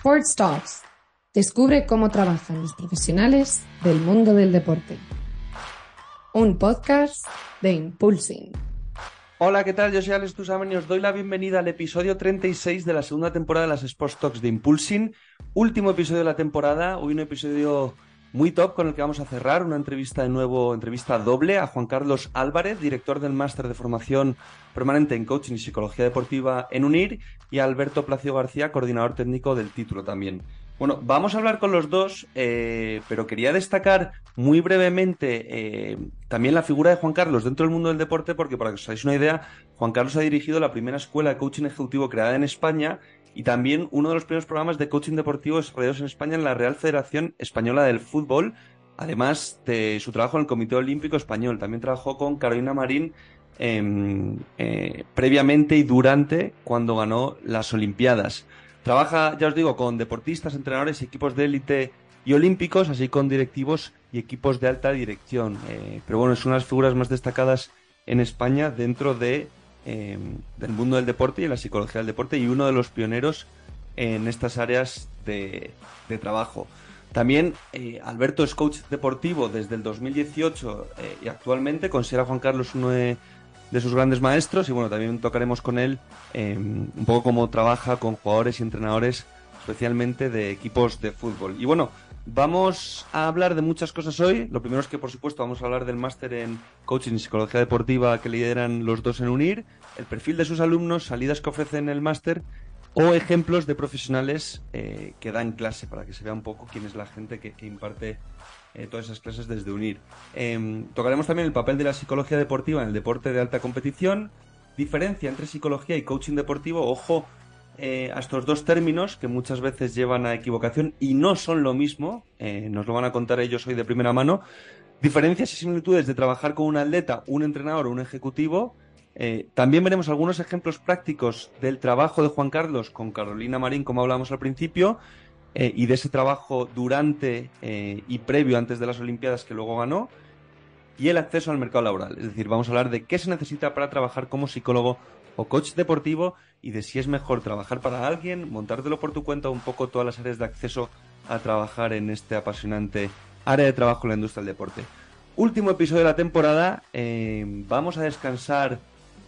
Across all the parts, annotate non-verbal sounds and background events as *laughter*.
Sports Talks. Descubre cómo trabajan los profesionales del mundo del deporte. Un podcast de Impulsing. Hola, ¿qué tal? Yo soy Alex Tusamen y os doy la bienvenida al episodio 36 de la segunda temporada de las Sports Talks de Impulsing. Último episodio de la temporada, hoy un episodio muy top con el que vamos a cerrar una entrevista de nuevo, entrevista doble a Juan Carlos Álvarez, director del máster de formación permanente en coaching y psicología deportiva en UNIR, y a Alberto Placio García, coordinador técnico del título también. Bueno, vamos a hablar con los dos, eh, pero quería destacar muy brevemente eh, también la figura de Juan Carlos dentro del mundo del deporte, porque para que os hagáis una idea, Juan Carlos ha dirigido la primera escuela de coaching ejecutivo creada en España y también uno de los primeros programas de coaching deportivo desarrollados en España en la Real Federación Española del Fútbol, además de su trabajo en el Comité Olímpico Español. También trabajó con Carolina Marín em, eh, previamente y durante cuando ganó las Olimpiadas. Trabaja, ya os digo, con deportistas, entrenadores y equipos de élite y olímpicos, así con directivos y equipos de alta dirección. Eh, pero bueno, es una de las figuras más destacadas en España dentro de Em, del mundo del deporte y en la psicología del deporte y uno de los pioneros en estas áreas de, trabajo. También eh, Alberto es coach deportivo desde el 2018 eh, y actualmente considera a Juan Carlos uno de, sus grandes maestros y bueno, también tocaremos con él em, un poco cómo trabaja con jugadores y entrenadores especialmente de equipos de fútbol. Y bueno, Vamos a hablar de muchas cosas hoy. Lo primero es que, por supuesto, vamos a hablar del máster en coaching y psicología deportiva que lideran los dos en UNIR, el perfil de sus alumnos, salidas que ofrecen el máster o ejemplos de profesionales eh, que dan clase para que se vea un poco quién es la gente que, imparte eh, todas esas clases desde UNIR. Em, tocaremos también el papel de la psicología deportiva en el deporte de alta competición, diferencia entre psicología y coaching deportivo. Ojo, eh, a estos dos términos que muchas veces llevan a equivocación y no son lo mismo, eh, nos lo van a contar ellos hoy de primera mano, diferencias y similitudes de trabajar con un atleta, un entrenador o un ejecutivo. Eh, también veremos algunos ejemplos prácticos del trabajo de Juan Carlos con Carolina Marín, como hablamos al principio, y de ese trabajo durante y previo antes de las Olimpiadas que luego ganó, y el acceso al mercado laboral. Es decir, vamos a hablar de qué se necesita para trabajar como psicólogo o coach deportivo y de si es mejor trabajar para alguien, montártelo por tu cuenta, un poco todas las áreas de acceso a trabajar en este apasionante área de trabajo en la industria del deporte. Último episodio de la temporada, eh, vamos a descansar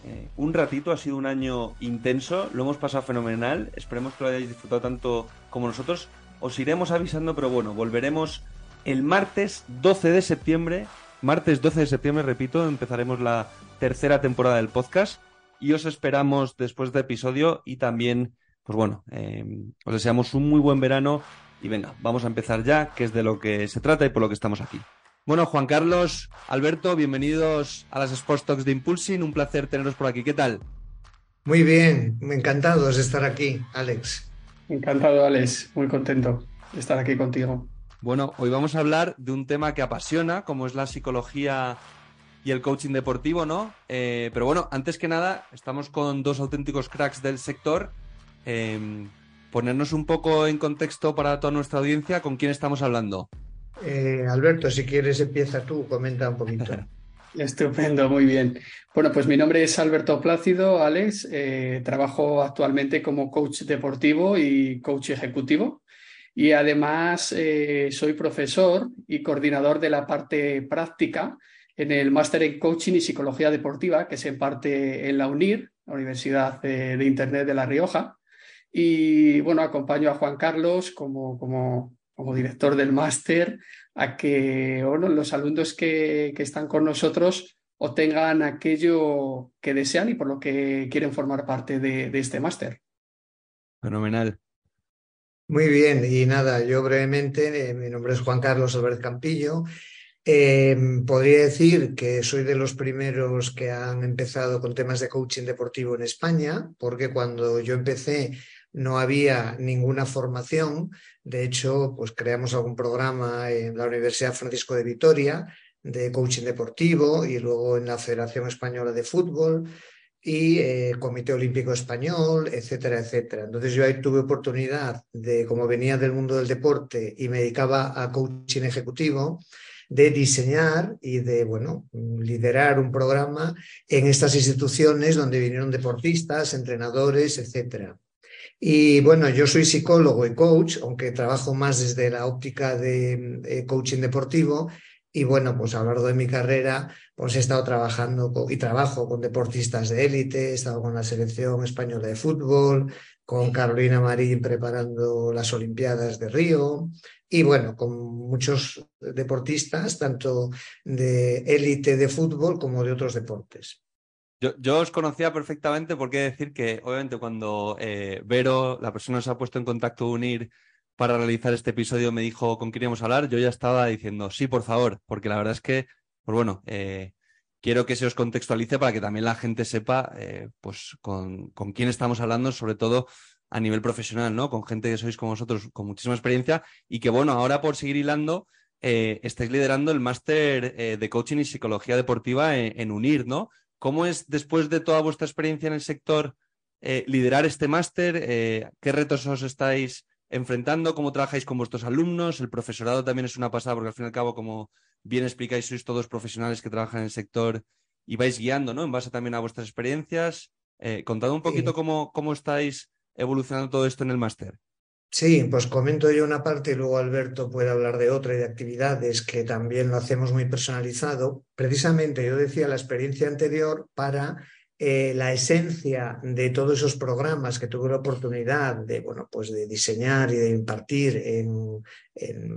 eh, un ratito, ha sido un año intenso, lo hemos pasado fenomenal, esperemos que lo hayáis disfrutado tanto como nosotros, os iremos avisando, pero bueno, volveremos el martes 12 de septiembre, martes 12 de septiembre, repito, empezaremos la tercera temporada del podcast y os esperamos después del episodio y también, pues bueno, eh, os deseamos un muy buen verano y venga, vamos a empezar ya, que es de lo que se trata y por lo que estamos aquí. Bueno, Juan Carlos, Alberto, bienvenidos a las Sports Talks de Impulsing, un placer teneros por aquí, ¿qué tal? Muy bien, encantados de estar aquí, Alex. Encantado, Alex, muy contento de estar aquí contigo. Bueno, hoy vamos a hablar de un tema que apasiona, como es la psicología y el coaching deportivo, ¿no? Eh, pero bueno, antes que nada, estamos con dos auténticos cracks del sector. Em, ponernos un poco en contexto para toda nuestra audiencia, ¿con quién estamos hablando? Eh, Alberto, si quieres empieza tú, comenta un poquito. *laughs* Estupendo, muy bien. Bueno, pues mi nombre es Alberto Plácido, Alex. Eh, trabajo actualmente como coach deportivo y coach ejecutivo. Y además soy profesor y coordinador de la parte práctica en el máster en coaching y psicología deportiva que se imparte en la UNIR, la Universidad de, Internet de La Rioja. Y bueno, acompaño a Juan Carlos como, como, como director del máster a que bueno, los alumnos que, que están con nosotros obtengan aquello que desean y por lo que quieren formar parte de, de este máster. Fenomenal. Muy bien, y nada, yo brevemente, eh, mi nombre es Juan Carlos Albert Campillo, Em, podría decir que soy de los primeros que han empezado con temas de coaching deportivo en España, porque cuando yo empecé no había ninguna formación. De hecho, pues creamos algún programa en la Universidad Francisco de Vitoria de coaching deportivo y luego en la Federación Española de Fútbol y eh, Comité Olímpico Español, etcétera, etcétera. Entonces yo ahí tuve oportunidad de, como venía del mundo del deporte y me dedicaba a coaching ejecutivo, de diseñar y de, bueno, liderar un programa en estas instituciones donde vinieron deportistas, entrenadores, etcétera. Y bueno, yo soy psicólogo y coach, aunque trabajo más desde la óptica de eh, coaching deportivo. Y bueno, pues a lo largo de mi carrera, pues he estado trabajando y trabajo con deportistas de élite, he estado con la selección española de fútbol, con Carolina Marín preparando las Olimpiadas de Río y bueno, con muchos deportistas, tanto de élite de fútbol como de otros deportes. Yo, os conocía perfectamente porque decir que, obviamente, cuando eh, Vero, la persona que se ha puesto en contacto unir para realizar este episodio, me dijo con quién íbamos a hablar, yo ya estaba diciendo sí, por favor, porque la verdad es que, pues bueno, eh, quiero que se os contextualice para que también la gente sepa, eh, pues, con, con, quién estamos hablando, sobre todo a nivel profesional, ¿no? Con gente que sois como vosotros con muchísima experiencia y que, bueno, ahora por seguir hilando, estáis liderando el máster de coaching y psicología deportiva en UNIR, ¿no? ¿Cómo es, después de toda vuestra experiencia en el sector, eh, liderar este máster? Eh, ¿Qué retos os estáis enfrentando? ¿Cómo trabajáis con vuestros alumnos? El profesorado también es una pasada, porque al fin y al cabo, como bien explicáis, sois todos profesionales que trabajan en el sector y vais guiando, ¿no? En base también a vuestras experiencias. Eh, contad un poquito cómo, cómo estáis evolucionando todo esto en el máster. Sí, pues comento yo una parte y luego Alberto puede hablar de otra y de actividades que también lo hacemos muy personalizado. Precisamente yo decía la experiencia anterior para eh, la esencia de todos esos programas que tuve la oportunidad de, bueno, pues de diseñar y de impartir en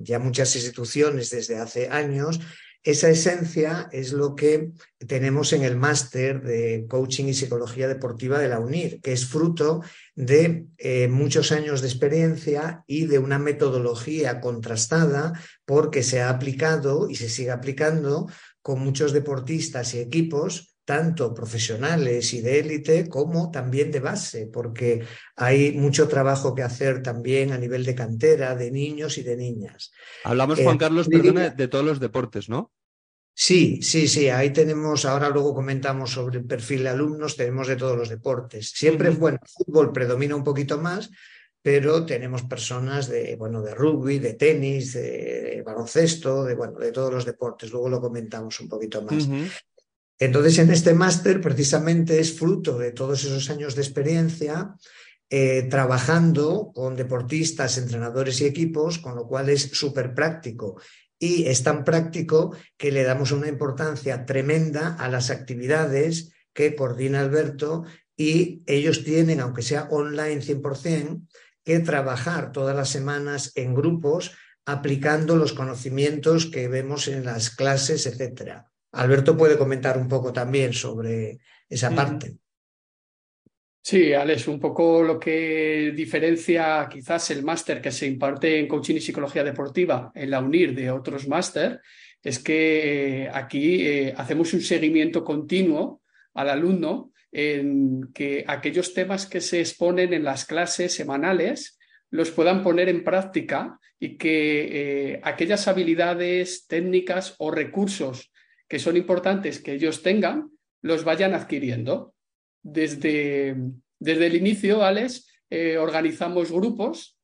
ya muchas instituciones desde hace años, esa esencia es lo que tenemos en el máster de coaching y psicología deportiva de la UNIR, que es fruto de eh, muchos años de experiencia y de una metodología contrastada porque se ha aplicado y se sigue aplicando con muchos deportistas y equipos tanto profesionales y de élite como también de base, porque hay mucho trabajo que hacer también a nivel de cantera, de niños y de niñas. Hablamos, Juan eh, Carlos, perdona, de todos los deportes, ¿no? Sí, sí, sí, ahí tenemos, ahora luego comentamos sobre el perfil de alumnos, tenemos de todos los deportes. Siempre, bueno, el fútbol predomina un poquito más, pero tenemos personas de, bueno, de rugby, de tenis, de baloncesto, de, bueno, de todos los deportes. Luego lo comentamos un poquito más. Entonces, en este máster, precisamente es fruto de todos esos años de experiencia, eh, trabajando con deportistas, entrenadores y equipos, con lo cual es súper práctico y es tan práctico que le damos una importancia tremenda a las actividades que coordina Alberto y ellos tienen, aunque sea online 100%, que trabajar todas las semanas en grupos aplicando los conocimientos que vemos en las clases, etc. Alberto puede comentar un poco también sobre esa parte. Sí, Alex, un poco lo que diferencia quizás el máster que se imparte en coaching y psicología deportiva en la UNIR de otros máster es que eh, aquí eh, hacemos un seguimiento continuo al alumno en que aquellos temas que se exponen en las clases semanales los puedan poner en práctica y que eh, aquellas habilidades técnicas o recursos que son importantes que ellos tengan los vayan adquiriendo. Desde, desde el inicio, Alex, eh, organizamos grupos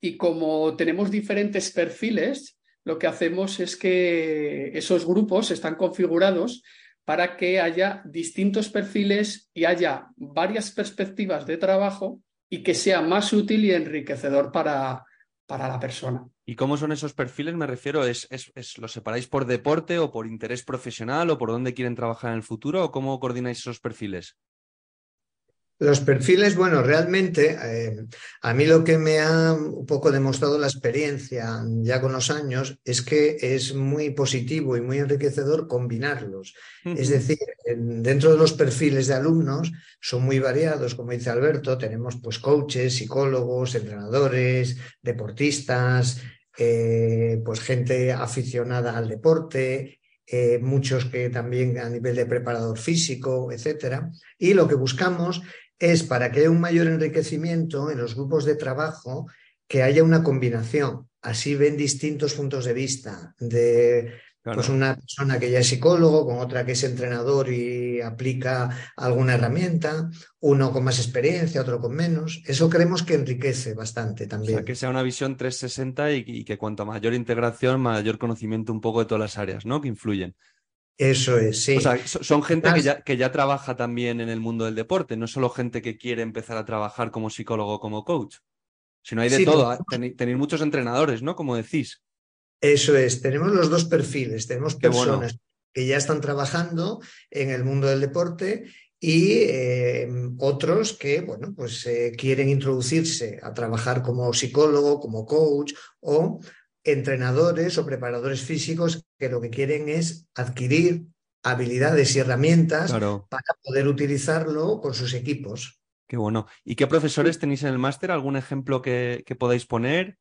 y como tenemos diferentes perfiles, lo que hacemos es que esos grupos están configurados para que haya distintos perfiles y haya varias perspectivas de trabajo y que sea más útil y enriquecedor para, para la persona. ¿Y cómo son esos perfiles? Me refiero, ¿es, es, es, ¿los separáis por deporte o por interés profesional o por dónde quieren trabajar en el futuro o cómo coordináis esos perfiles? Los perfiles, bueno, realmente eh, a mí lo que me ha un poco demostrado la experiencia ya con los años es que es muy positivo y muy enriquecedor combinarlos. Es decir, dentro de los perfiles de alumnos son muy variados, como dice Alberto, tenemos pues coaches, psicólogos, entrenadores, deportistas, eh, pues gente aficionada al deporte, eh, muchos que también a nivel de preparador físico, etcétera. Y lo que buscamos es para que haya un mayor enriquecimiento en los grupos de trabajo, que haya una combinación. Así ven distintos puntos de vista de pues una persona que ya es psicólogo, con otra que es entrenador y aplica alguna herramienta, uno con más experiencia, otro con menos. Eso creemos que enriquece bastante también. O sea, que sea una visión 360 y, y que cuanto mayor integración, mayor conocimiento un poco de todas las áreas, ¿no? Que influyen. Eso es, sí. O sea, son gente que ya, que ya trabaja también en el mundo del deporte, no solo gente que quiere empezar a trabajar como psicólogo o como coach, sino hay de todo. Tenéis muchos entrenadores, ¿no? Como decís. Eso es, tenemos los dos perfiles. Tenemos personas que ya están trabajando en el mundo del deporte y eh, otros que, bueno, pues eh, quieren introducirse a trabajar como psicólogo, como coach o entrenadores o preparadores físicos que lo que quieren es adquirir habilidades y herramientas para poder utilizarlo con sus equipos. Qué bueno. ¿Y qué profesores tenéis en el máster? ¿Algún ejemplo que, podáis poner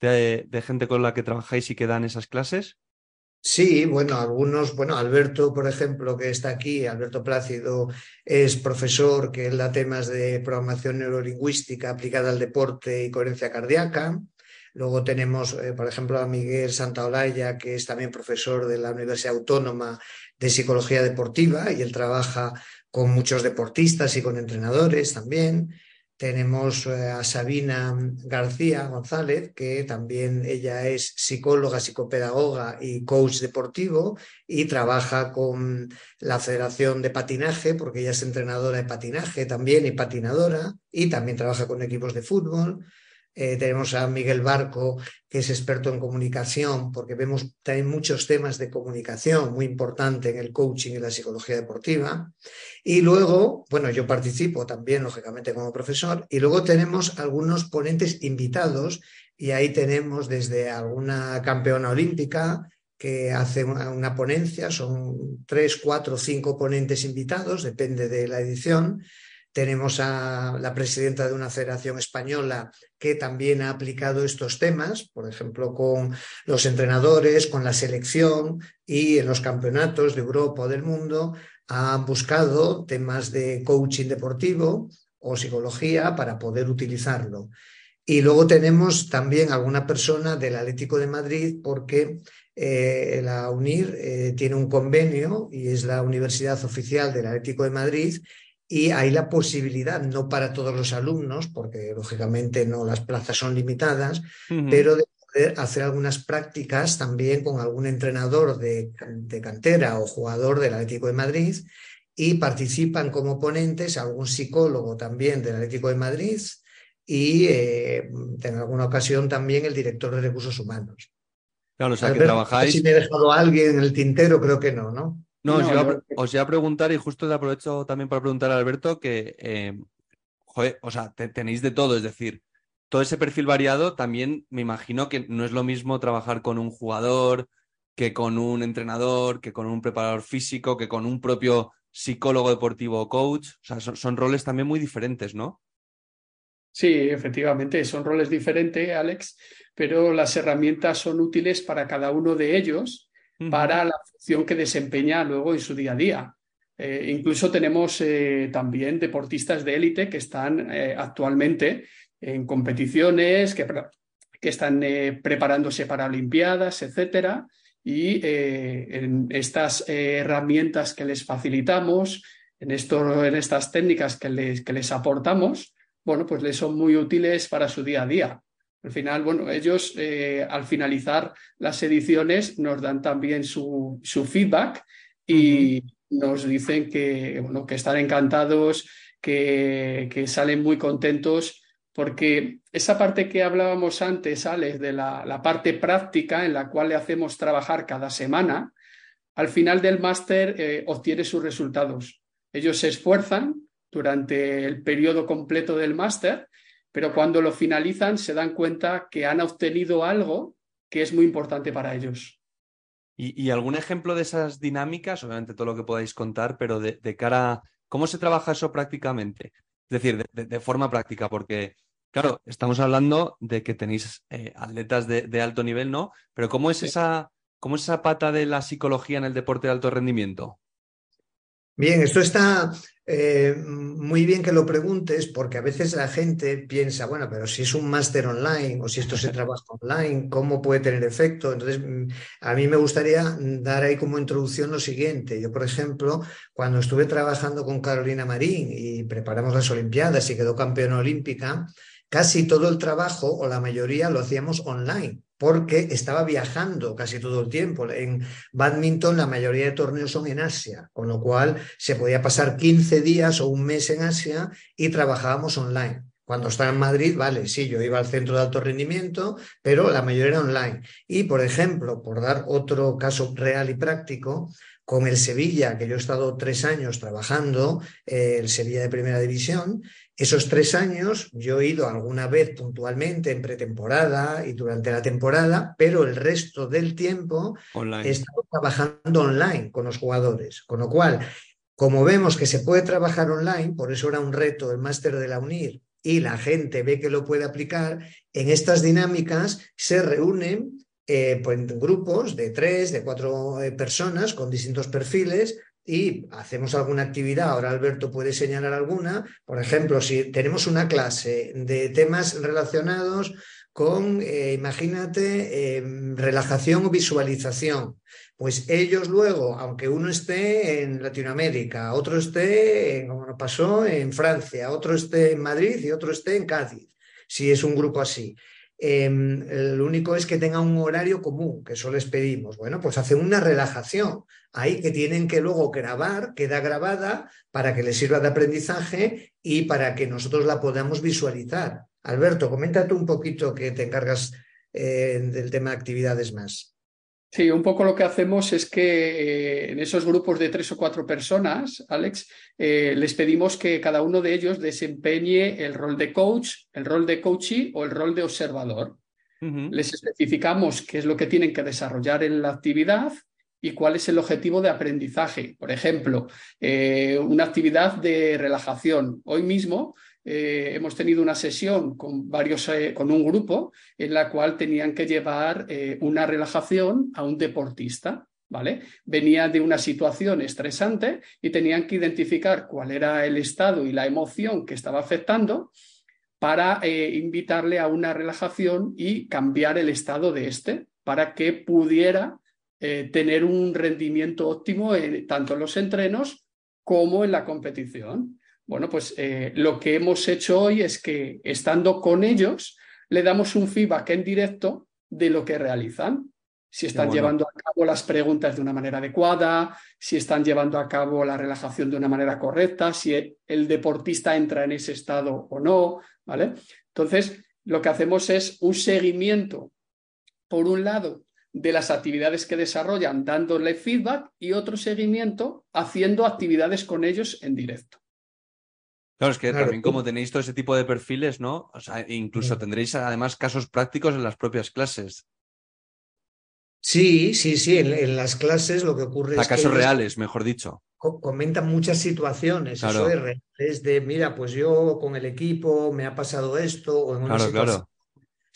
de, de, gente con la que trabajáis y que dan esas clases? Sí, bueno, algunos, bueno, Alberto, por ejemplo, que está aquí, Alberto Plácido, es profesor que da temas de programación neurolingüística aplicada al deporte y coherencia cardíaca. Luego tenemos, eh, por ejemplo, a Miguel Santaolalla, que es también profesor de la Universidad Autónoma de Psicología Deportiva y él trabaja con muchos deportistas y con entrenadores también. Tenemos eh, a Sabina García González, que también ella es psicóloga, psicopedagoga y coach deportivo y trabaja con la Federación de Patinaje, porque ella es entrenadora de patinaje también y patinadora, y también trabaja con equipos de fútbol. Eh, tenemos a Miguel Barco, que es experto en comunicación, porque vemos también muchos temas de comunicación muy importante en el coaching y la psicología deportiva. Y luego, bueno, yo participo también, lógicamente, como profesor. Y luego tenemos algunos ponentes invitados, y ahí tenemos desde alguna campeona olímpica, que hace una, ponencia, son tres, cuatro, cinco ponentes invitados, depende de la edición. Tenemos a la presidenta de una federación española que también ha aplicado estos temas, por ejemplo, con los entrenadores, con la selección y en los campeonatos de Europa o del mundo, han buscado temas de coaching deportivo o psicología para poder utilizarlo. Y luego tenemos también alguna persona del Atlético de Madrid porque eh, la UNIR eh, tiene un convenio y es la universidad oficial del Atlético de Madrid y hay la posibilidad, no para todos los alumnos, porque lógicamente no las plazas son limitadas, pero de poder hacer algunas prácticas también con algún entrenador de, cantera o jugador del Atlético de Madrid y participan como ponentes algún psicólogo también del Atlético de Madrid y eh, en alguna ocasión también el director de recursos humanos. Claro, o sea, que trabajáis. Si me he dejado a alguien en el tintero, creo que no, ¿no? No, os, iba a, preguntar, y justo te aprovecho también para preguntar a Alberto, que, eh, joder, o sea, tenéis de todo, es decir, todo ese perfil variado, también me imagino que no es lo mismo trabajar con un jugador, que con un entrenador, que con un preparador físico, que con un propio psicólogo deportivo o coach. O sea, son, roles también muy diferentes, ¿no? Sí, efectivamente, son roles diferentes, Alex, pero las herramientas son útiles para cada uno de ellos para la función que desempeña luego en su día a día. Eh, incluso tenemos eh, también deportistas de élite que están eh, actualmente en competiciones, que, están preparándose para Olimpiadas, etcétera. Y en estas herramientas que les facilitamos, en, en estas técnicas que les, que les aportamos, bueno, pues les son muy útiles para su día a día. Al final, bueno, ellos eh, al finalizar las ediciones nos dan también su, su feedback y nos dicen que, bueno, que están encantados, que, que, salen muy contentos, porque esa parte que hablábamos antes, Alex, de la, la parte práctica en la cual le hacemos trabajar cada semana, al final del máster eh, obtiene sus resultados. Ellos se esfuerzan durante el periodo completo del máster pero cuando lo finalizan se dan cuenta que han obtenido algo que es muy importante para ellos. ¿Y, algún ejemplo de esas dinámicas? Obviamente todo lo que podáis contar, pero de, cara a cómo se trabaja eso prácticamente. Es decir, de, forma práctica, porque, claro, estamos hablando de que tenéis eh, atletas de, alto nivel, ¿no? Pero ¿cómo es, esa, ¿cómo es esa pata de la psicología en el deporte de alto rendimiento? Bien, esto está eh, muy bien que lo preguntes porque a veces la gente piensa, bueno, pero si es un máster online o si esto se *laughs* trabaja online, ¿cómo puede tener efecto? Entonces, mm, a mí me gustaría dar ahí como introducción lo siguiente. Yo, por ejemplo, cuando estuve trabajando con Carolina Marín y preparamos las Olimpiadas y quedó campeona olímpica, casi todo el trabajo o la mayoría lo hacíamos online porque estaba viajando casi todo el tiempo. En badminton la mayoría de torneos son en Asia, con lo cual se podía pasar 15 días o un mes en Asia y trabajábamos online. Cuando estaba en Madrid, vale, sí, yo iba al centro de alto rendimiento, pero la mayoría era online. Y, por ejemplo, por dar otro caso real y práctico, con el Sevilla, que yo he estado tres años trabajando, eh, el Sevilla de Primera División, esos tres años yo he ido alguna vez puntualmente en pretemporada y durante la temporada, pero el resto del tiempo he estado trabajando online con los jugadores. Con lo cual, como vemos que se puede trabajar online, por eso era un reto el máster de la UNIR y la gente ve que lo puede aplicar, en estas dinámicas se reúnen eh, pues, grupos de tres, de cuatro eh, personas con distintos perfiles y hacemos alguna actividad. Ahora Alberto puede señalar alguna. Por ejemplo, si tenemos una clase de temas relacionados con, eh, imagínate, em, relajación o visualización. Pues ellos luego, aunque uno esté en Latinoamérica, otro esté, como nos pasó, en Francia, otro esté en Madrid y otro esté en Cádiz, si es un grupo así. Em, lo único es que tenga un horario común, que eso les pedimos. Bueno, pues hacen una relajación ahí que tienen que luego grabar, queda grabada para que les sirva de aprendizaje y para que nosotros la podamos visualizar. Alberto, coméntate un poquito que te encargas eh, del tema de actividades más. Sí, un poco lo que hacemos es que eh, en esos grupos de tres o cuatro personas, Alex, eh, les pedimos que cada uno de ellos desempeñe el rol de coach, el rol de coachee o el rol de observador. Les especificamos qué es lo que tienen que desarrollar en la actividad y cuál es el objetivo de aprendizaje. Por ejemplo, una actividad de relajación. Hoy mismo eh, hemos tenido una sesión con varios, eh, con un grupo en la cual tenían que llevar eh, una relajación a un deportista. ¿Vale? Venía de una situación estresante y tenían que identificar cuál era el estado y la emoción que estaba afectando para invitarle a una relajación y cambiar el estado de este para que pudiera tener un rendimiento óptimo tanto en los entrenos como en la competición. Bueno, pues eh, lo que hemos hecho hoy es que estando con ellos, le damos un feedback en directo de lo que realizan. Si están llevando a cabo las preguntas de una manera adecuada, si están llevando a cabo la relajación de una manera correcta, si el deportista entra en ese estado o no, ¿vale? Entonces, lo que hacemos es un seguimiento, por un lado, de las actividades que desarrollan dándole feedback y otro seguimiento haciendo actividades con ellos en directo. Claro, es que también como tenéis todo ese tipo de perfiles, ¿no? O sea, incluso mm. tendréis además casos prácticos en las propias clases. Sí, sí, sí, en, las clases lo que ocurre es casos reales, mejor dicho. comentan muchas situaciones, eso es, de, mira, pues yo con el equipo me ha pasado esto, o en una claro, claro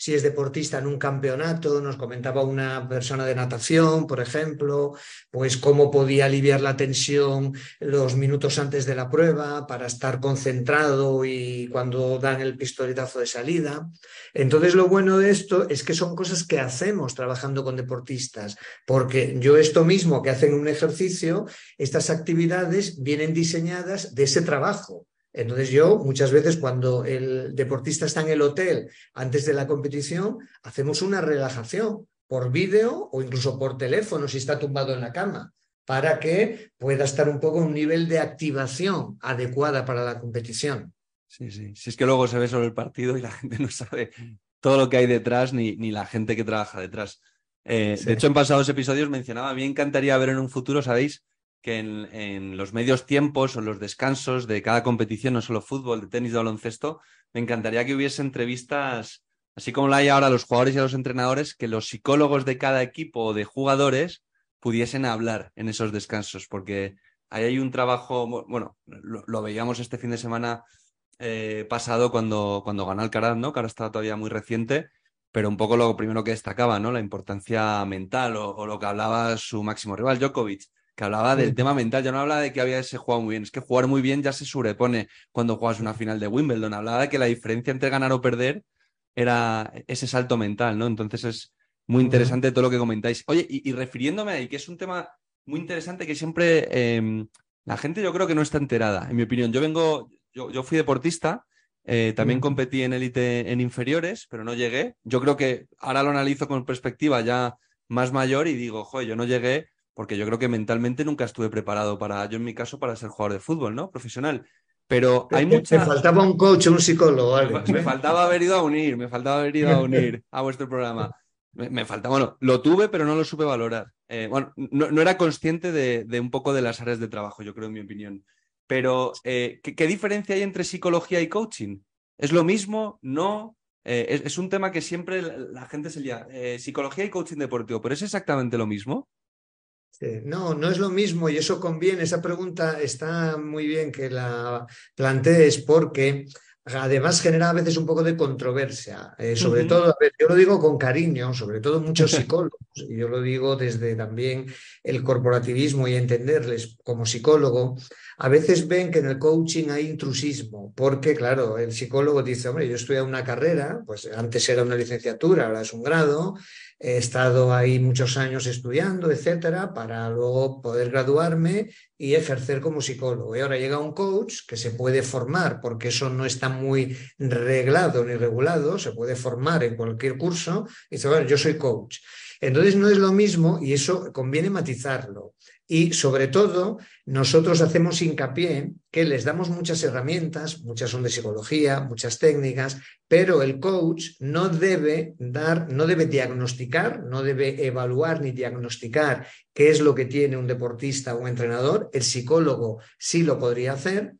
si es deportista en un campeonato, nos comentaba una persona de natación, por ejemplo, pues cómo podía aliviar la tensión los minutos antes de la prueba para estar concentrado y cuando dan el pistoletazo de salida. Entonces, lo bueno de esto es que son cosas que hacemos trabajando con deportistas, porque yo esto mismo que hacen un ejercicio, estas actividades vienen diseñadas de ese trabajo. Entonces yo muchas veces cuando el deportista está en el hotel antes de la competición, hacemos una relajación por vídeo o incluso por teléfono si está tumbado en la cama, para que pueda estar un poco en un nivel de activación adecuada para la competición. Sí, sí. Si es que luego se ve solo el partido y la gente no sabe todo lo que hay detrás ni, ni la gente que trabaja detrás. Eh, de hecho, en pasados episodios mencionaba, me encantaría ver en un futuro, ¿sabéis? Que en, los medios tiempos o los descansos de cada competición, no solo fútbol, de tenis, de baloncesto, me encantaría que hubiese entrevistas, así como la hay ahora a los jugadores y a los entrenadores, que los psicólogos de cada equipo o de jugadores pudiesen hablar en esos descansos, porque ahí hay un trabajo, bueno, lo, veíamos este fin de semana eh, pasado cuando, cuando ganó Alcaraz, ¿no? Que ahora está todavía muy reciente, pero un poco lo primero que destacaba, ¿no? La importancia mental o, o lo que hablaba su máximo rival, Djokovic que hablaba del tema mental, ya no hablaba de que había ese jugado muy bien, es que jugar muy bien ya se sobrepone cuando juegas una final de Wimbledon, hablaba de que la diferencia entre ganar o perder era ese salto mental, ¿no? Entonces es muy interesante todo lo que comentáis. Oye, y, refiriéndome ahí, que es un tema muy interesante que siempre em, la gente yo creo que no está enterada, en mi opinión. Yo vengo, yo, yo fui deportista Eh, también competí en élite en inferiores, pero no llegué. Yo creo que ahora lo analizo con perspectiva ya más mayor y digo, joder, yo no llegué porque yo creo que mentalmente nunca estuve preparado para, yo en mi caso, para ser jugador de fútbol, ¿no? Profesional. Pero hay mucha... Me faltaba un coach, un psicólogo. Me, faltaba haber ido a unir, me faltaba haber ido a *laughs* unir a vuestro programa. Me, falta, bueno, lo tuve, pero no lo supe valorar. Eh, bueno, no, era consciente de, un poco de las áreas de trabajo, yo creo, en mi opinión. Pero, eh, ¿qué, diferencia hay entre psicología y coaching? ¿Es lo mismo? ¿No? Eh, es, un tema que siempre la, gente se lía. psicología y coaching deportivo, ¿pero es exactamente lo mismo? No, no es lo mismo y eso conviene. Esa pregunta está muy bien que la plantees porque además genera a veces un poco de controversia. Eh, sobre todo, yo lo digo con cariño, sobre todo muchos *laughs* psicólogos, y yo lo digo desde también el corporativismo y entenderles como psicólogo, a veces ven que en el coaching hay intrusismo, porque claro, el psicólogo dice, hombre, yo estudié una carrera, pues antes era una licenciatura, ahora es un grado, he estado ahí muchos años estudiando, etcétera, para luego poder graduarme y ejercer como psicólogo. Y ahora llega un coach que se puede formar, porque eso no está muy reglado ni regulado, se puede formar en cualquier curso, y dice, bueno, yo soy coach. Entonces no es lo mismo y eso conviene matizarlo. Y sobre todo, nosotros hacemos hincapié que les damos muchas herramientas, muchas son de psicología, muchas técnicas, pero el coach no debe dar, no debe diagnosticar, no debe evaluar ni diagnosticar qué es lo que tiene un deportista o un entrenador. El psicólogo sí lo podría hacer.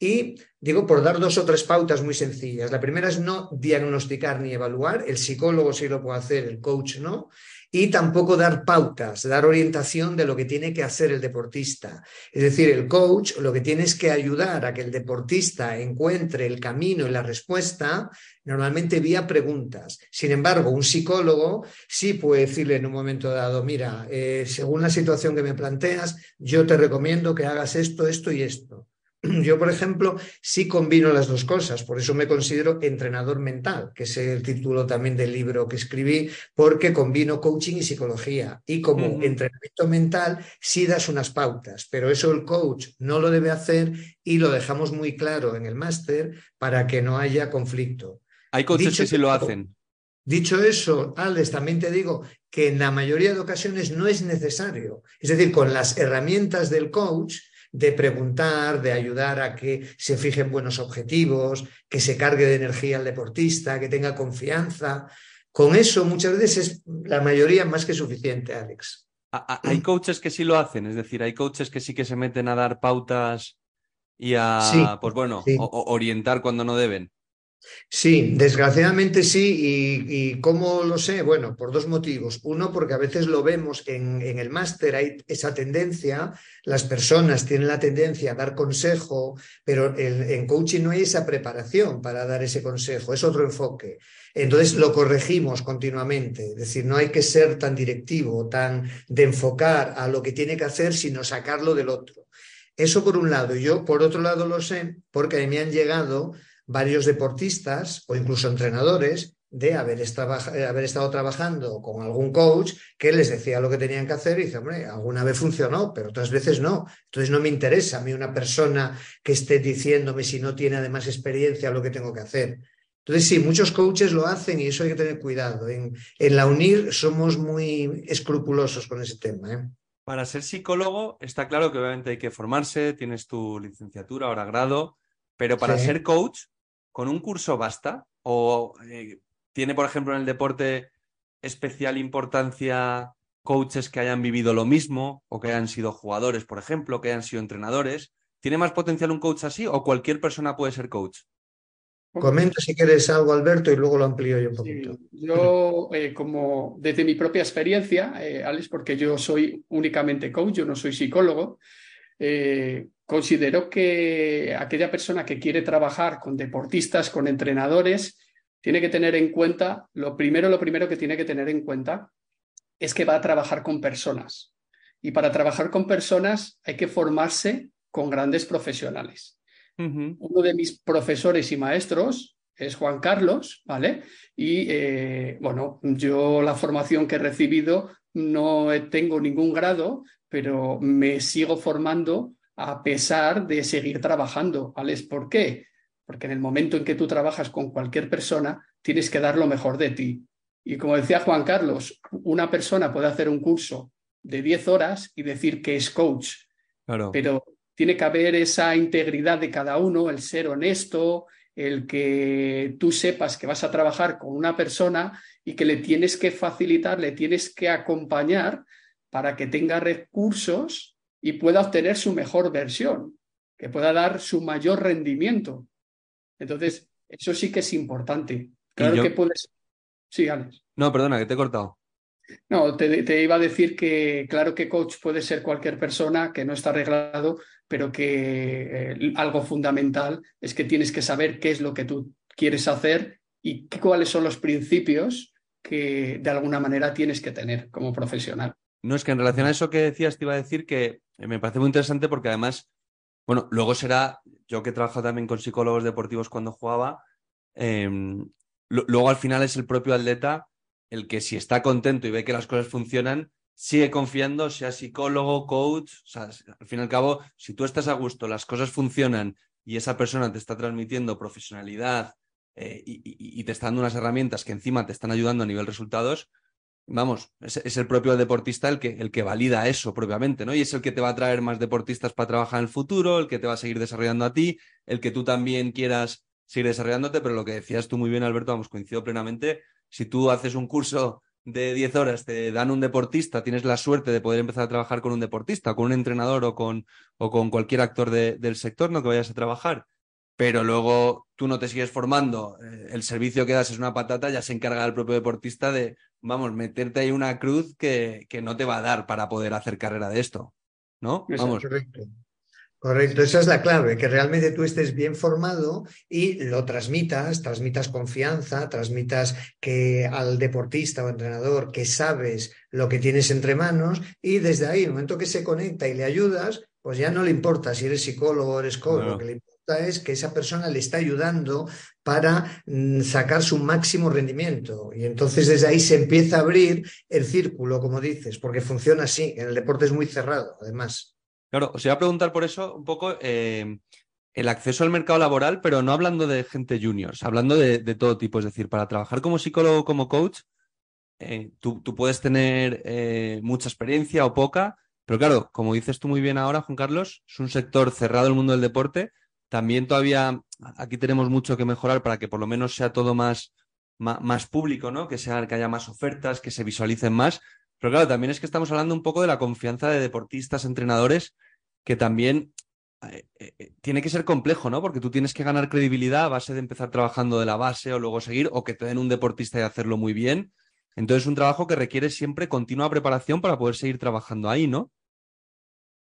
Y digo, por dar dos o tres pautas muy sencillas. La primera es no diagnosticar ni evaluar. El psicólogo sí lo puede hacer, el coach no y tampoco dar pautas, dar orientación de lo que tiene que hacer el deportista. Es decir, el coach lo que tiene es que ayudar a que el deportista encuentre el camino y la respuesta, normalmente vía preguntas. Sin embargo, un psicólogo sí puede decirle en un momento dado, mira, eh, según la situación que me planteas, yo te recomiendo que hagas esto, esto y esto. *clears throat* Yo, por ejemplo, sí combino las dos cosas, por eso me considero entrenador mental, que es el título también del libro que escribí, porque combino coaching y psicología. Y como entrenamiento mental, sí das unas pautas, pero eso el coach no lo debe hacer y lo dejamos muy claro en el máster para que no haya conflicto. Hay coaches que sí lo hacen. Dicho eso, Alex, también te digo que en la mayoría de ocasiones no es necesario. Es decir, con las herramientas del coach, de preguntar, de ayudar a que se fijen buenos objetivos, que se cargue de energía al deportista, que tenga confianza. Con eso muchas veces es la mayoría más que suficiente, Alex. Hay coaches que sí lo hacen, es decir, hay coaches que sí que se meten a dar pautas y a, pues bueno, orientar cuando no deben. Sí, desgraciadamente sí. ¿Y, cómo lo sé? Bueno, por dos motivos. Uno, porque a veces lo vemos en, el máster, hay esa tendencia, las personas tienen la tendencia a dar consejo, pero en coaching no hay esa preparación para dar ese consejo, es otro enfoque. Entonces lo corregimos continuamente, es decir, no hay que ser tan directivo, tan de enfocar a lo que tiene que hacer, sino sacarlo del otro. Eso por un lado. Yo por otro lado lo sé porque me han llegado varios deportistas o incluso entrenadores de haber, haber, estado trabajando con algún coach que les decía lo que tenían que hacer y dice, hombre, alguna vez funcionó, pero otras veces no. Entonces no me interesa a mí una persona que esté diciéndome si no tiene además experiencia lo que tengo que hacer. Entonces sí, muchos coaches lo hacen y eso hay que tener cuidado. En, en la UNIR somos muy escrupulosos con ese tema. ¿eh? Para ser psicólogo está claro que obviamente hay que formarse, tienes tu licenciatura, ahora grado, pero para ser coach ¿con un curso basta? ¿O eh, tiene, por ejemplo, en el deporte especial importancia coaches que hayan vivido lo mismo o que hayan sido jugadores, por ejemplo, que hayan sido entrenadores? ¿Tiene más potencial un coach así o cualquier persona puede ser coach? Comenta si quieres algo, Alberto, y luego lo amplío yo un poquito. yo, eh, como desde mi propia experiencia, eh, Alex, porque yo soy únicamente coach, yo no soy psicólogo, eh, considero que aquella persona que quiere trabajar con deportistas, con entrenadores, tiene que tener en cuenta, lo primero, lo primero que tiene que tener en cuenta es que va a trabajar con personas. Y para trabajar con personas hay que formarse con grandes profesionales. Uno de mis profesores y maestros es Juan Carlos, ¿vale? Y eh, bueno, yo la formación que he recibido no tengo ningún grado, pero me sigo formando a pesar de seguir trabajando. ¿Vale? ¿Por qué? porque en el momento en que tú trabajas con cualquier persona, tienes que dar lo mejor de ti. Y como decía Juan Carlos, una persona puede hacer un curso de 10 horas y decir que es coach, pero tiene que haber esa integridad de cada uno, el ser honesto, el que tú sepas que vas a trabajar con una persona y que le tienes que facilitar, le tienes que acompañar para que tenga recursos y pueda obtener su mejor versión, que pueda dar su mayor rendimiento. Entonces, eso sí que es importante. Claro que puedes. Sí, Alex. No, perdona, que te he cortado. No, te, iba a decir que claro que coach puede ser cualquier persona que no está arreglado, pero que eh, algo fundamental es que tienes que saber qué es lo que tú quieres hacer y cuáles son los principios que de alguna manera tienes que tener como profesional. No, es que en relación a eso que decías, te iba a decir que me parece muy interesante porque además, bueno, luego será, yo que he trabajado también con psicólogos deportivos cuando jugaba, em, luego al final es el propio atleta el que si está contento y ve que las cosas funcionan, sigue confiando, sea psicólogo, coach, o sea, al fin y al cabo, si tú estás a gusto, las cosas funcionan y esa persona te está transmitiendo profesionalidad eh, y, te está dando unas herramientas que encima te están ayudando a nivel resultados, vamos, es, el propio deportista el que, el que valida eso propiamente, ¿no? Y es el que te va a traer más deportistas para trabajar en el futuro, el que te va a seguir desarrollando a ti, el que tú también quieras seguir desarrollándote, pero lo que decías tú muy bien, Alberto, vamos, coincido plenamente, si tú haces un curso de 10 horas, te dan un deportista, tienes la suerte de poder empezar a trabajar con un deportista, con un entrenador o con, o con cualquier actor del sector, no que vayas a trabajar, pero luego tú no te sigues formando, eh, el servicio que das es una patata, ya se encarga el propio deportista de, vamos, meterte ahí una cruz que, que no te va a dar para poder hacer carrera de esto, ¿no? Vamos. Correcto, esa es la clave, que realmente tú estés bien formado y lo transmitas, transmitas confianza, transmitas que al deportista o entrenador que sabes lo que tienes entre manos y desde ahí, el momento que se conecta y le ayudas, pues ya no le importa si eres psicólogo o eres coach, lo que le importa es que esa persona le está ayudando para mm, sacar su máximo rendimiento. Y entonces desde ahí se empieza a abrir el círculo, como dices, porque funciona así, en el deporte es muy cerrado, además. Claro, os iba a preguntar por eso un poco eh, el acceso al mercado laboral, pero no hablando de gente juniors, hablando de, todo tipo. Es decir, para trabajar como psicólogo, como coach, eh, tú, puedes tener eh, mucha experiencia o poca, pero claro, como dices tú muy bien ahora, Juan Carlos, es un sector cerrado el mundo del deporte. También todavía aquí tenemos mucho que mejorar para que por lo menos sea todo más, más, público, ¿no? Que sea, que haya más ofertas, que se visualicen más. Pero claro, también es que estamos hablando un poco de la confianza de deportistas, entrenadores, que también eh, eh, eh, tiene que ser complejo, ¿no? Porque tú tienes que ganar credibilidad a base de empezar trabajando de la base o luego seguir, o que te den un deportista y hacerlo muy bien. Entonces es un trabajo que requiere siempre continua preparación para poder seguir trabajando ahí, ¿no?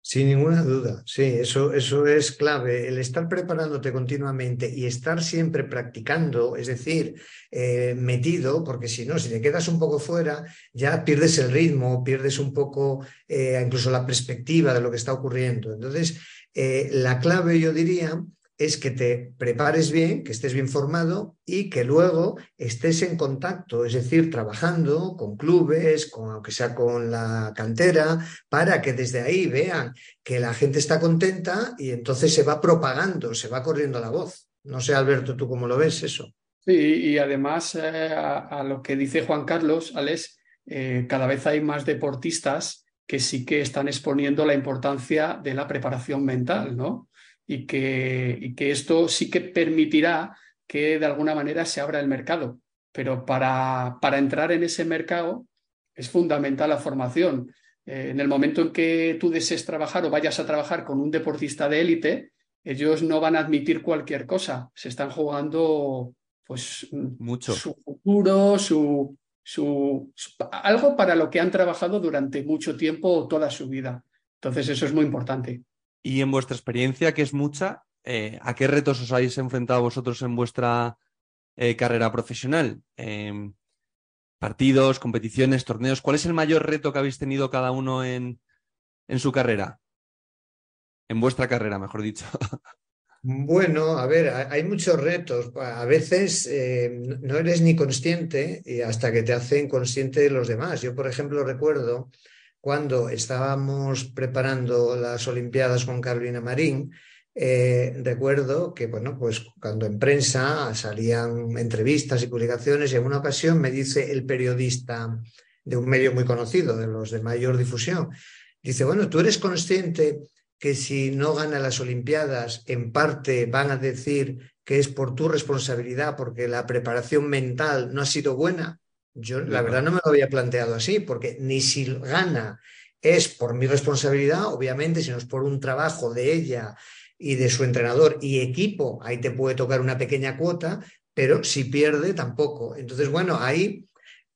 Sin ninguna duda, sí, eso, eso es clave. El estar preparándote continuamente y estar siempre practicando, es decir, eh, metido, porque si no, si te quedas un poco fuera, ya pierdes el ritmo, pierdes un poco eh, incluso la perspectiva de lo que está ocurriendo. Entonces, eh, la clave, yo diría, es que te prepares bien, que estés bien formado y que luego estés en contacto, es decir, trabajando con clubes, con, aunque sea con la cantera, para que desde ahí vean que la gente está contenta y entonces se va propagando, se va corriendo la voz. No sé, Alberto, tú cómo lo ves eso. Sí, y además eh, a, lo que dice Juan Carlos, Alex, eh, cada vez hay más deportistas que sí que están exponiendo la importancia de la preparación mental, ¿no? Y que, y que esto sí que permitirá que de alguna manera se abra el mercado. Pero para, para entrar en ese mercado es fundamental la formación. Eh, en el momento en que tú desees trabajar o vayas a trabajar con un deportista de élite, ellos no van a admitir cualquier cosa. Se están jugando pues Mucho. su futuro, su, su, algo para lo que han trabajado durante mucho tiempo o toda su vida. Entonces eso es muy importante. Y en vuestra experiencia, que es mucha, eh, ¿a qué retos os habéis enfrentado vosotros en vuestra eh, carrera profesional? Em, partidos, competiciones, torneos. ¿Cuál es el mayor reto que habéis tenido cada uno en, en su carrera? En vuestra carrera, mejor dicho. *laughs* Bueno, a ver, hay muchos retos. A veces eh, no eres ni consciente hasta que te hacen consciente de los demás. Yo, por ejemplo, recuerdo cuando estábamos preparando las Olimpiadas con Carolina Marín, eh, recuerdo que, bueno, pues cuando en prensa salían entrevistas y publicaciones y en una ocasión me dice el periodista de un medio muy conocido, de los de mayor difusión, dice, bueno, tú eres consciente que si no gana las Olimpiadas, en parte van a decir que es por tu responsabilidad, porque la preparación mental no ha sido buena. Yo, la verdad, no me lo había planteado así, porque ni si gana es por mi responsabilidad, obviamente, sino es por un trabajo de ella y de su entrenador y equipo, ahí te puede tocar una pequeña cuota, pero si pierde tampoco. Entonces, bueno, ahí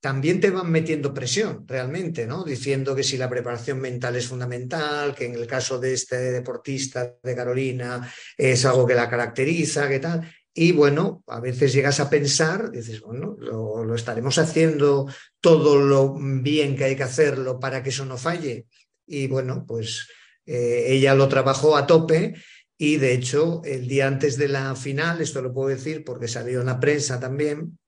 también te van metiendo presión realmente, ¿no? Diciendo que si la preparación mental es fundamental, que en el caso de este deportista de Carolina es algo que la caracteriza, que tal. Y bueno, a veces llegas a pensar, dices, bueno, lo, estaremos haciendo todo lo bien que hay que hacerlo para que eso no falle. Y bueno, pues eh, ella lo trabajó a tope y de hecho, el día antes de la final, esto lo puedo decir porque salió en la prensa también,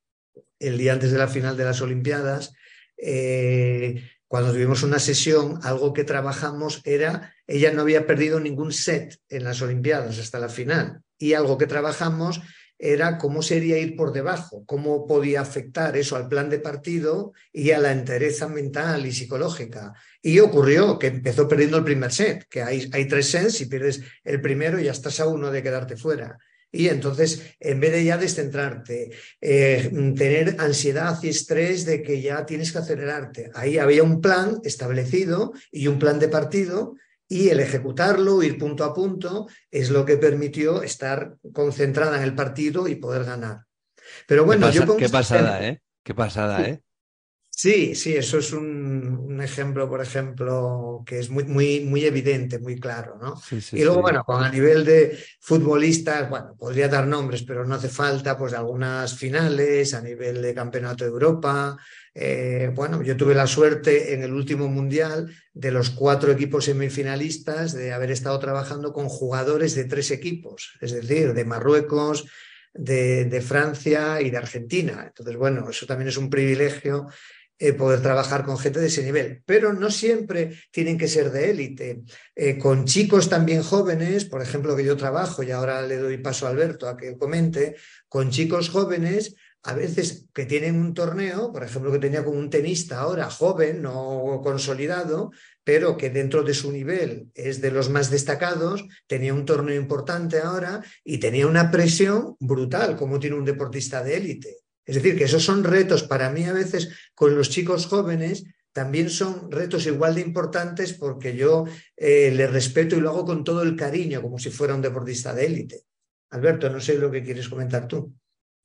el día antes de la final de las Olimpiadas, eh, cuando tuvimos una sesión, algo que trabajamos era, ella no había perdido ningún set en las Olimpiadas hasta la final. Y algo que trabajamos era cómo sería ir por debajo, cómo podía afectar eso al plan de partido y a la entereza mental y psicológica. Y ocurrió que empezó perdiendo el primer set, que hay, hay tres sets, y pierdes el primero ya estás a uno de quedarte fuera. Y entonces, en vez de ya descentrarte, eh, tener ansiedad y estrés de que ya tienes que acelerarte, ahí había un plan establecido y un plan de partido y el ejecutarlo, ir punto a punto, es lo que permitió estar concentrada en el partido y poder ganar. Pero bueno, qué yo Qué pasada, ¿eh? Qué pasada, ¿eh? Sí, sí, eso es un, ejemplo, por ejemplo, que es muy, muy, muy evidente, muy claro, ¿no? y luego, bueno, a nivel de futbolistas, bueno, podría dar nombres, pero no hace falta, pues algunas finales a nivel de Campeonato de Europa. Eh, bueno, yo tuve la suerte en el último mundial de los cuatro equipos semifinalistas de haber estado trabajando con jugadores de tres equipos, es decir, de Marruecos, de, Francia y de Argentina. Entonces, bueno, eso también es un privilegio eh, poder trabajar con gente de ese nivel. Pero no siempre tienen que ser de élite. Eh, con chicos también jóvenes, por ejemplo, que yo trabajo, y ahora le doy paso a Alberto a que comente, con chicos jóvenes, a veces que tienen un torneo, por ejemplo, que tenía como un tenista ahora joven, no consolidado, pero que dentro de su nivel es de los más destacados, tenía un torneo importante ahora y tenía una presión brutal, como tiene un deportista de élite. Es decir, que esos son retos para mí a veces con los chicos jóvenes, también son retos igual de importantes porque yo eh, les respeto y lo hago con todo el cariño, como si fuera un deportista de élite. Alberto, no sé lo que quieres comentar tú.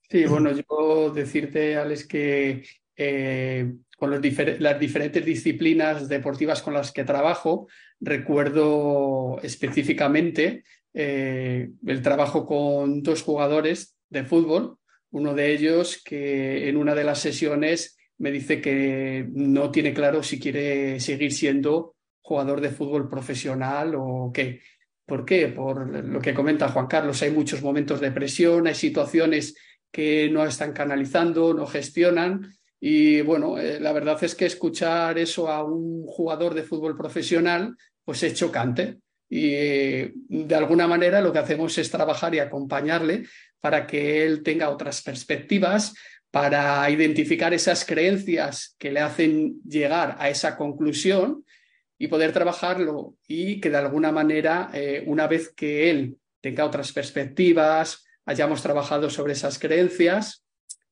Sí, bueno, yo decirte, Alex, que eh, con las diferentes disciplinas deportivas con las que trabajo, recuerdo específicamente eh, el trabajo con dos jugadores de fútbol uno de ellos que en una de las sesiones me dice que no tiene claro si quiere seguir siendo jugador de fútbol profesional o qué. ¿Por qué? Por lo que comenta Juan Carlos, hay muchos momentos de presión, hay situaciones que no están canalizando, no gestionan. Y bueno, eh, la verdad es que escuchar eso a un jugador de fútbol profesional, pues es chocante. Y eh, de alguna manera lo que hacemos es trabajar y acompañarle para que él tenga otras perspectivas, para identificar esas creencias que le hacen llegar a esa conclusión y poder trabajarlo y que de alguna manera, eh, una vez que él tenga otras perspectivas, hayamos trabajado sobre esas creencias,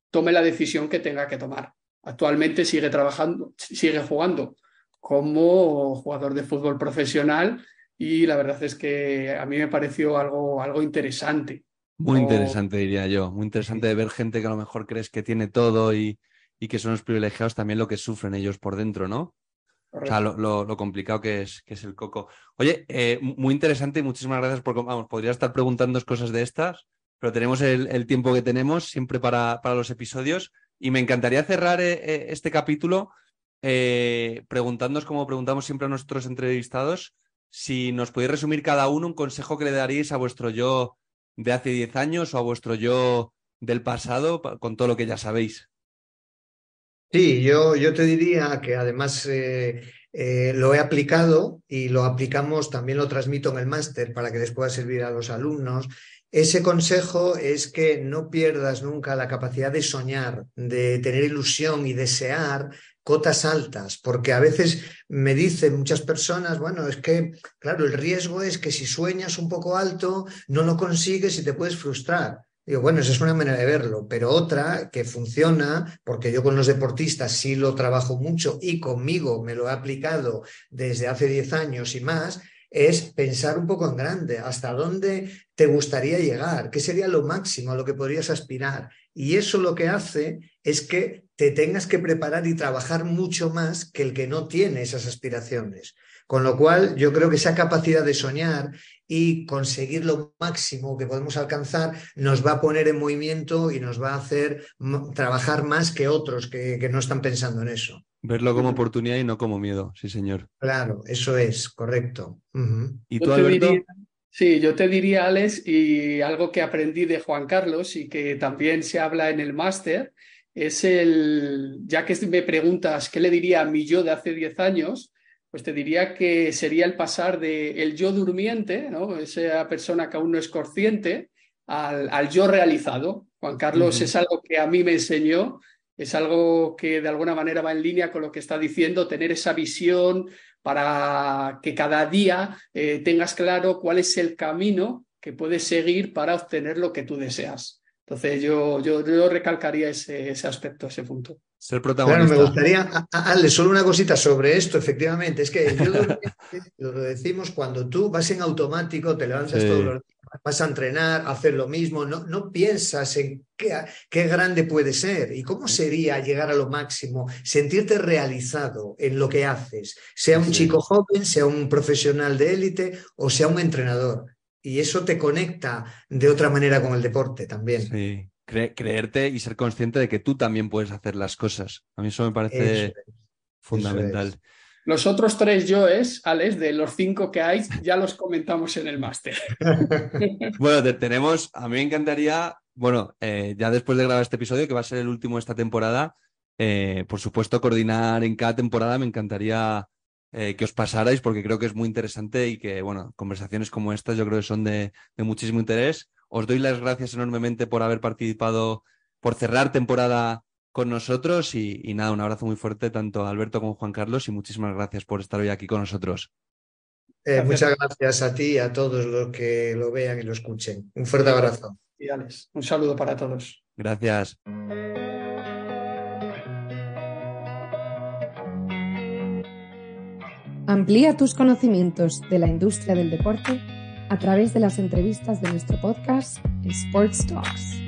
tome la decisión que tenga que tomar. Actualmente sigue trabajando, sigue jugando como jugador de fútbol profesional y la verdad es que a mí me pareció algo, algo interesante muy interesante, diría yo. Muy interesante de ver gente que a lo mejor crees que tiene todo y, y que son los privilegiados también lo que sufren ellos por dentro, ¿no? O sea, lo, complicado que es, que es el coco. Oye, eh, muy interesante y muchísimas gracias por... Vamos, podría estar preguntando cosas de estas, pero tenemos el, tiempo que tenemos siempre para, para, los episodios y me encantaría cerrar eh, eh, este capítulo preguntándonos, como preguntamos siempre a nuestros entrevistados, si nos podéis resumir cada uno un consejo que le daríais a vuestro yo de hace 10 años o a vuestro yo del pasado con todo lo que ya sabéis? Sí, yo, yo te diría que además eh, eh, lo he aplicado y lo aplicamos, también lo transmito en el máster para que les pueda servir a los alumnos. Ese consejo es que no pierdas nunca la capacidad de soñar, de tener ilusión y desear cotas altas, porque a veces me dicen muchas personas, bueno, es que, claro, el riesgo es que si sueñas un poco alto, no lo consigues y te puedes frustrar. Digo, bueno, esa es una manera de verlo, pero otra que funciona, porque yo con los deportistas sí lo trabajo mucho y conmigo me lo he aplicado desde hace 10 años y más, es pensar un poco en grande, hasta dónde te gustaría llegar, qué sería lo máximo a lo que podrías aspirar. Y eso lo que hace es que te tengas que preparar y trabajar mucho más que el que no tiene esas aspiraciones. Con lo cual, yo creo que esa capacidad de soñar y conseguir lo máximo que podemos alcanzar nos va a poner en movimiento y nos va a hacer trabajar más que otros que, no están pensando en eso. Verlo como oportunidad y no como miedo, sí, señor. Claro, eso es, correcto. ¿Y tú, Alberto? sí, yo te diría, Alex, y algo que aprendí de Juan Carlos y que también se habla en el máster, es el, ya que me preguntas qué le diría a mi yo de hace 10 años, pues te diría que sería el pasar de el yo durmiente, ¿no? esa persona que aún no es consciente, al, yo realizado. Juan Carlos es algo que a mí me enseñó, es algo que de alguna manera va en línea con lo que está diciendo, tener esa visión para que cada día eh, tengas claro cuál es el camino que puedes seguir para obtener lo que tú deseas. Entonces yo, yo, recalcaría ese, ese aspecto, ese punto. Ser protagonista. Claro, me gustaría, Ale, solo una cosita sobre esto, efectivamente. Es que yo lo, decimos cuando tú vas en automático, te levantas todos los días, vas a entrenar, a hacer lo mismo, no, no piensas en qué, qué grande puede ser. Y cómo sería llegar a lo máximo, sentirte realizado en lo que haces, sea un chico joven, sea un profesional de élite o sea un entrenador. Y eso te conecta de otra manera con el deporte también. Sí, creerte y ser consciente de que tú también puedes hacer las cosas. A mí eso me parece fundamental. Los otros tres yoes, Alex, de los cinco que hay, ya los comentamos en el máster. *laughs* bueno, tenemos, a mí me encantaría, bueno, eh, ya después de grabar este episodio, que va a ser el último de esta temporada, eh, por supuesto, coordinar en cada temporada, me encantaría eh, que os pasarais porque creo que es muy interesante y que, bueno, conversaciones como estas yo creo que son de, muchísimo interés. Os doy las gracias enormemente por haber participado, por cerrar temporada con nosotros y, nada, un abrazo muy fuerte tanto a Alberto como a Juan Carlos y muchísimas gracias por estar hoy aquí con nosotros. Eh, muchas gracias a ti y a todos los que lo vean y lo escuchen. Un fuerte abrazo. Y un saludo para todos. Gracias. Amplía tus conocimientos de la industria del deporte a través de las entrevistas de nuestro podcast Sports Talks.